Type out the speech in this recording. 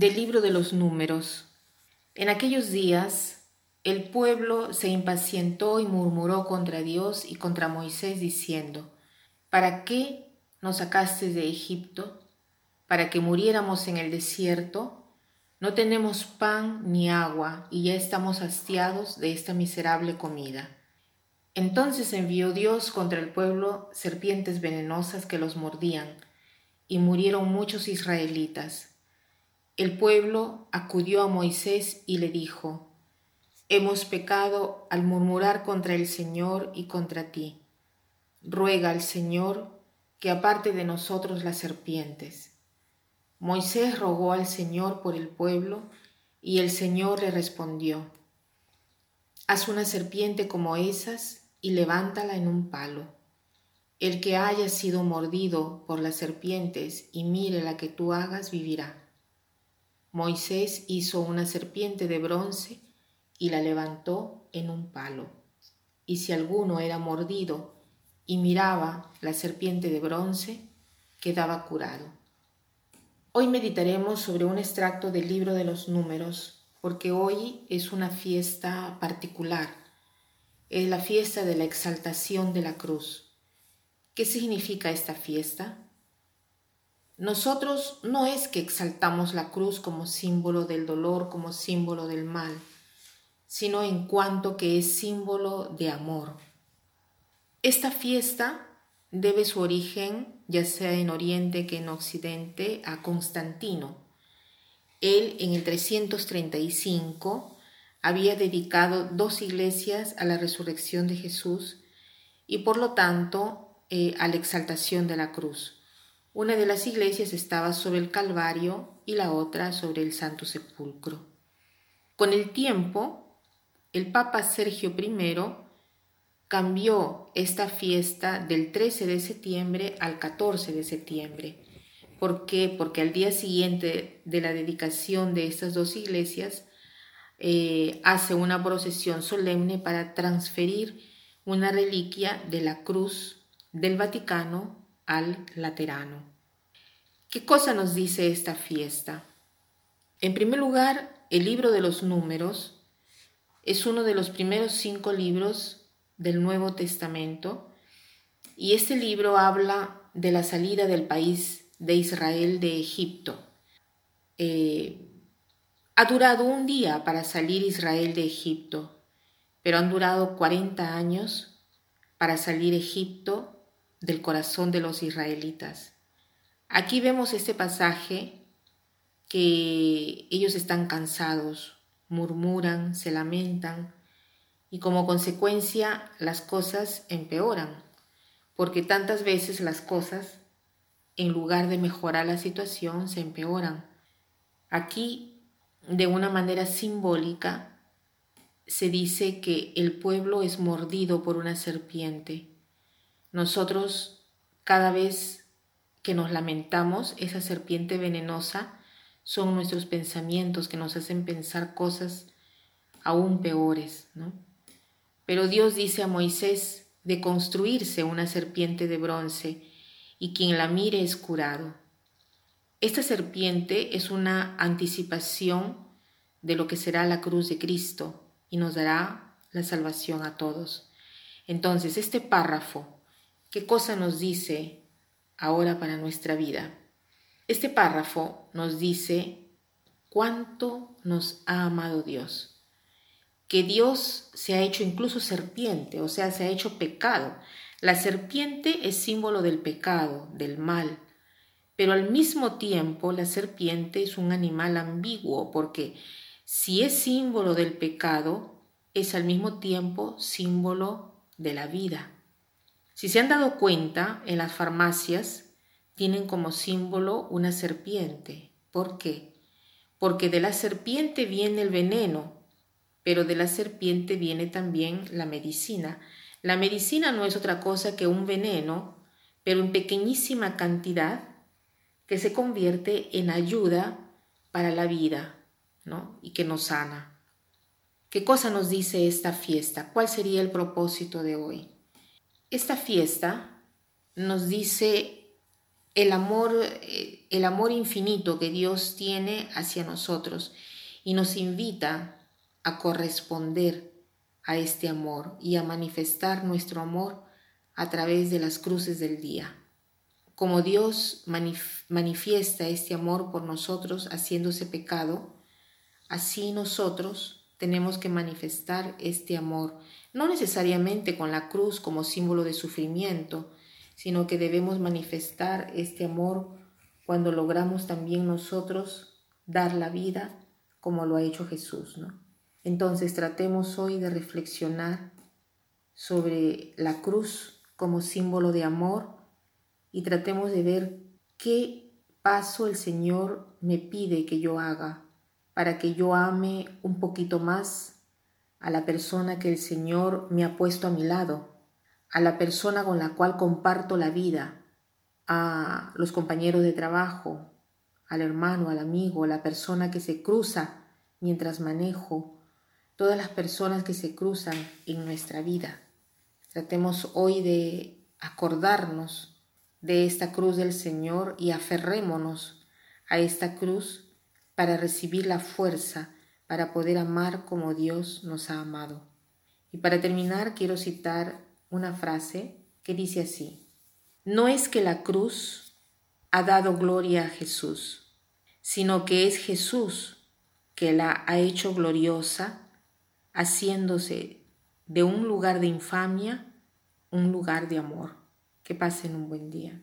Del libro de los números. En aquellos días el pueblo se impacientó y murmuró contra Dios y contra Moisés diciendo, ¿Para qué nos sacaste de Egipto? ¿Para que muriéramos en el desierto? No tenemos pan ni agua y ya estamos hastiados de esta miserable comida. Entonces envió Dios contra el pueblo serpientes venenosas que los mordían, y murieron muchos israelitas. El pueblo acudió a Moisés y le dijo, Hemos pecado al murmurar contra el Señor y contra ti. Ruega al Señor que aparte de nosotros las serpientes. Moisés rogó al Señor por el pueblo y el Señor le respondió, Haz una serpiente como esas y levántala en un palo. El que haya sido mordido por las serpientes y mire la que tú hagas vivirá. Moisés hizo una serpiente de bronce y la levantó en un palo. Y si alguno era mordido y miraba la serpiente de bronce, quedaba curado. Hoy meditaremos sobre un extracto del libro de los números, porque hoy es una fiesta particular. Es la fiesta de la exaltación de la cruz. ¿Qué significa esta fiesta? Nosotros no es que exaltamos la cruz como símbolo del dolor, como símbolo del mal, sino en cuanto que es símbolo de amor. Esta fiesta debe su origen, ya sea en Oriente que en Occidente, a Constantino. Él en el 335 había dedicado dos iglesias a la resurrección de Jesús y por lo tanto eh, a la exaltación de la cruz. Una de las iglesias estaba sobre el Calvario y la otra sobre el Santo Sepulcro. Con el tiempo, el Papa Sergio I cambió esta fiesta del 13 de septiembre al 14 de septiembre. ¿Por qué? Porque al día siguiente de la dedicación de estas dos iglesias eh, hace una procesión solemne para transferir una reliquia de la cruz del Vaticano al Laterano. ¿Qué cosa nos dice esta fiesta? En primer lugar, el libro de los números es uno de los primeros cinco libros del Nuevo Testamento y este libro habla de la salida del país de Israel de Egipto. Eh, ha durado un día para salir Israel de Egipto, pero han durado 40 años para salir Egipto del corazón de los israelitas. Aquí vemos este pasaje que ellos están cansados, murmuran, se lamentan y como consecuencia las cosas empeoran, porque tantas veces las cosas, en lugar de mejorar la situación, se empeoran. Aquí, de una manera simbólica, se dice que el pueblo es mordido por una serpiente nosotros, cada vez que nos lamentamos, esa serpiente venenosa son nuestros pensamientos que nos hacen pensar cosas aún peores, ¿no? Pero Dios dice a Moisés de construirse una serpiente de bronce y quien la mire es curado. Esta serpiente es una anticipación de lo que será la cruz de Cristo y nos dará la salvación a todos. Entonces, este párrafo ¿Qué cosa nos dice ahora para nuestra vida? Este párrafo nos dice cuánto nos ha amado Dios, que Dios se ha hecho incluso serpiente, o sea, se ha hecho pecado. La serpiente es símbolo del pecado, del mal, pero al mismo tiempo la serpiente es un animal ambiguo porque si es símbolo del pecado, es al mismo tiempo símbolo de la vida. Si se han dado cuenta, en las farmacias tienen como símbolo una serpiente. ¿Por qué? Porque de la serpiente viene el veneno, pero de la serpiente viene también la medicina. La medicina no es otra cosa que un veneno, pero en pequeñísima cantidad, que se convierte en ayuda para la vida, ¿no? Y que nos sana. ¿Qué cosa nos dice esta fiesta? ¿Cuál sería el propósito de hoy? Esta fiesta nos dice el amor, eh, el amor infinito que Dios tiene hacia nosotros y nos invita a corresponder a este amor y a manifestar nuestro amor a través de las cruces del día. Como Dios manifiesta este amor por nosotros haciéndose pecado, así nosotros tenemos que manifestar este amor, no necesariamente con la cruz como símbolo de sufrimiento, sino que debemos manifestar este amor cuando logramos también nosotros dar la vida como lo ha hecho Jesús, ¿no? Entonces tratemos hoy de reflexionar sobre la cruz como símbolo de amor y tratemos de ver qué paso el Señor me pide que yo haga para que yo ame un poquito más a la persona que el Señor me ha puesto a mi lado, a la persona con la cual comparto la vida, a los compañeros de trabajo, al hermano, al amigo, a la persona que se cruza mientras manejo, todas las personas que se cruzan en nuestra vida. Tratemos hoy de acordarnos de esta cruz del Señor y aferrémonos a esta cruz para recibir la fuerza para poder amar como Dios nos ha amado. Y para terminar quiero citar una frase que dice así, no es que la cruz ha dado gloria a Jesús, sino que es Jesús que la ha hecho gloriosa, haciéndose de un lugar de infamia un lugar de amor. Que pasen un buen día.